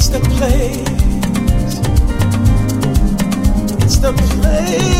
It's the place. It's the place.